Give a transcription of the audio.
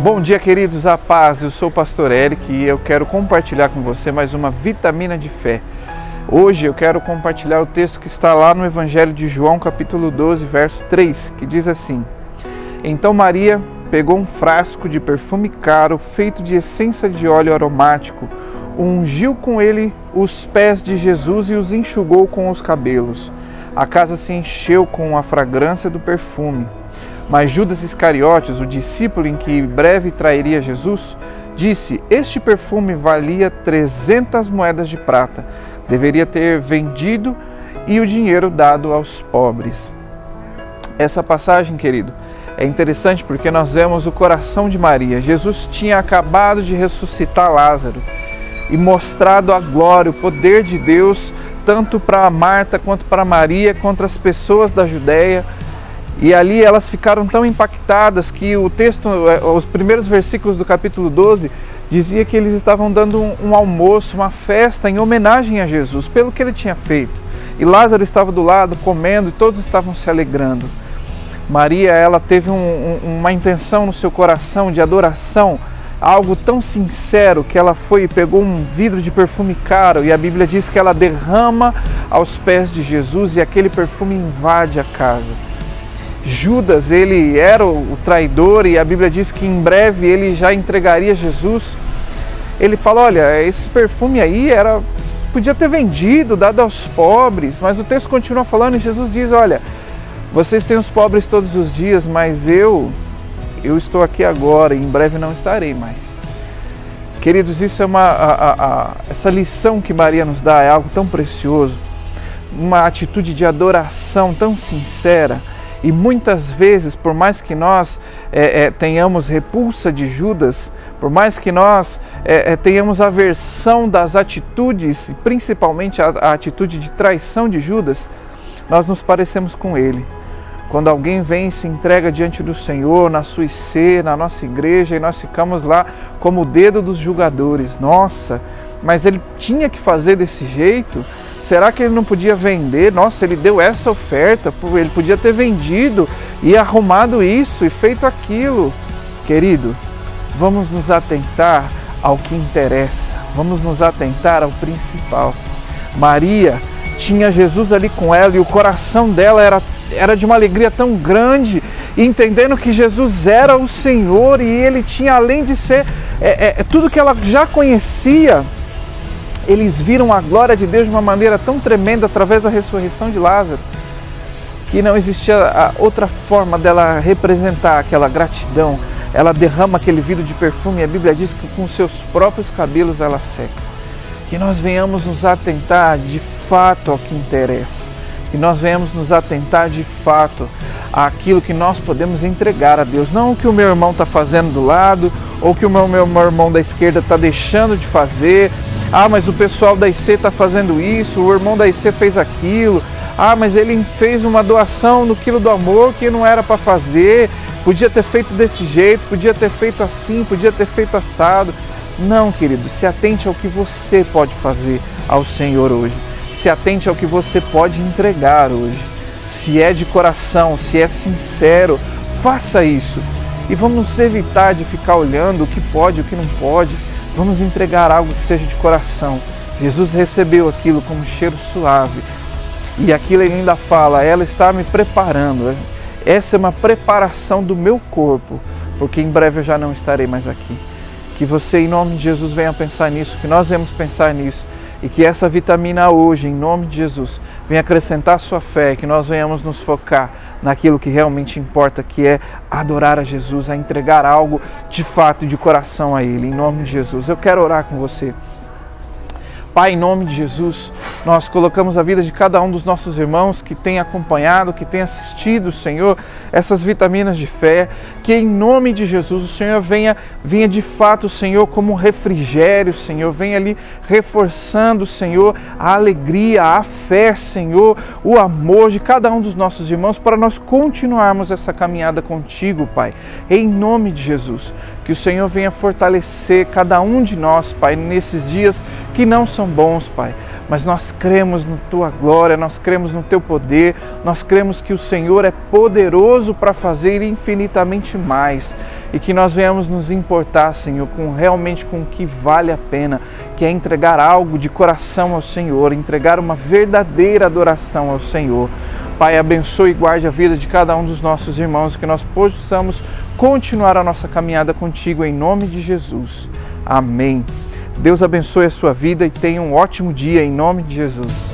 Bom dia, queridos, a paz. Eu sou o pastor Eric e eu quero compartilhar com você mais uma vitamina de fé. Hoje eu quero compartilhar o texto que está lá no Evangelho de João, capítulo 12, verso 3, que diz assim: Então Maria pegou um frasco de perfume caro feito de essência de óleo aromático, ungiu com ele os pés de Jesus e os enxugou com os cabelos. A casa se encheu com a fragrância do perfume. Mas Judas Iscariotes, o discípulo em que breve trairia Jesus, disse: Este perfume valia 300 moedas de prata. Deveria ter vendido e o dinheiro dado aos pobres. Essa passagem, querido, é interessante porque nós vemos o coração de Maria. Jesus tinha acabado de ressuscitar Lázaro e mostrado a glória, o poder de Deus, tanto para Marta quanto para Maria, contra as pessoas da Judéia e ali elas ficaram tão impactadas que o texto, eh, os primeiros versículos do capítulo 12, dizia que eles estavam dando um, um, almoço, uma festa em homenagem a Jesus, pelo que ele tinha feito. E Lázaro estava do lado comendo e todos estavam se alegrando. Maria, ela teve um, um, uma intenção no seu coração de adoração, algo tão sincero que ela foi e pegou um vidro de perfume caro e a Bíblia diz que ela derrama aos pés de Jesus e aquele perfume invade a casa. Judas, ele era o traidor e a Bíblia diz que em breve ele já entregaria Jesus. Ele fala: Olha, esse perfume aí era podia ter vendido, dado aos pobres, mas o texto continua falando e Jesus diz: Olha, vocês têm os pobres todos os dias, mas eu, eu estou aqui agora e em breve não estarei mais. Queridos, isso é uma a, a, a, essa lição que Maria nos dá é algo tão precioso, uma atitude de adoração tão sincera e muitas vezes, por mais que nós é, é, tenhamos repulsa de Judas, por mais que nós é, é tenhamos aversão das atitudes, principalmente a, a atitude de traição de Judas, nós nos parecemos com ele. Quando alguém vem e se entrega diante do Senhor, na sua IC, na nossa igreja, e nós ficamos lá como o dedo dos julgadores. Nossa, mas ele tinha que fazer desse jeito? Será que ele não podia vender? Nossa, ele deu essa oferta, ele podia ter vendido e arrumado isso e feito aquilo. Querido, vamos nos atentar ao que interessa, vamos nos atentar ao principal. Maria tinha Jesus ali com ela e o coração dela era, era de uma alegria tão grande, entendendo que Jesus era o Senhor e ele tinha, além de ser é, é, tudo que ela já conhecia, eles viram a glória de Deus de uma maneira tão tremenda através da ressurreição de Lázaro, que não existia outra forma dela representar aquela gratidão. Ela derrama aquele vidro de perfume e a Bíblia diz que com seus próprios cabelos ela seca. Que nós venhamos nos atentar de fato ao que interessa. Que nós venhamos nos atentar de fato àquilo que nós podemos entregar a Deus. Não o que o meu irmão está fazendo do lado, ou que o meu, meu, meu irmão da esquerda está deixando de fazer, ah, mas o pessoal da IC está fazendo isso, o irmão da IC fez aquilo. Ah, mas ele fez uma doação no quilo do amor que não era para fazer. Podia ter feito desse jeito, podia ter feito assim, podia ter feito assado. Não, querido, se atente ao que você pode fazer ao Senhor hoje. Se atente ao que você pode entregar hoje. Se é de coração, se é sincero, faça isso. E vamos evitar de ficar olhando o que pode, o que não pode Vamos entregar algo que seja de coração. Jesus recebeu aquilo como um cheiro suave. E aquilo ele ainda fala, ela está me preparando. Essa é uma preparação do meu corpo, porque em breve eu já não estarei mais aqui. Que você, em nome de Jesus, venha pensar nisso, que nós venhamos pensar nisso e que essa vitamina hoje, em nome de Jesus, venha acrescentar a sua fé, que nós venhamos nos focar naquilo que realmente importa, que é adorar a Jesus, a entregar algo de fato, de coração a Ele, em nome de Jesus. Eu quero orar com você. Pai, em nome de Jesus, nós colocamos a vida de cada um dos nossos irmãos que tem acompanhado, que tem assistido, Senhor, essas vitaminas de fé, que em nome de Jesus o Senhor venha, venha de fato, Senhor, como um refrigério, Senhor, venha ali reforçando, Senhor, a alegria, a fé, Senhor, o amor de cada um dos nossos irmãos para nós continuarmos essa caminhada contigo, Pai, em nome de Jesus. Que o Senhor venha fortalecer cada um de nós, Pai, nesses dias que não são bons, Pai mas nós cremos na tua glória, nós cremos no teu poder, nós cremos que o Senhor é poderoso para fazer infinitamente mais e que nós venhamos nos importar, Senhor, com realmente com o que vale a pena, que é entregar algo de coração ao Senhor, entregar uma verdadeira adoração ao Senhor. Pai, abençoe e guarde a vida de cada um dos nossos irmãos, que nós possamos continuar a nossa caminhada contigo em nome de Jesus. Amém. Deus abençoe a sua vida e tenha um ótimo dia em nome de Jesus.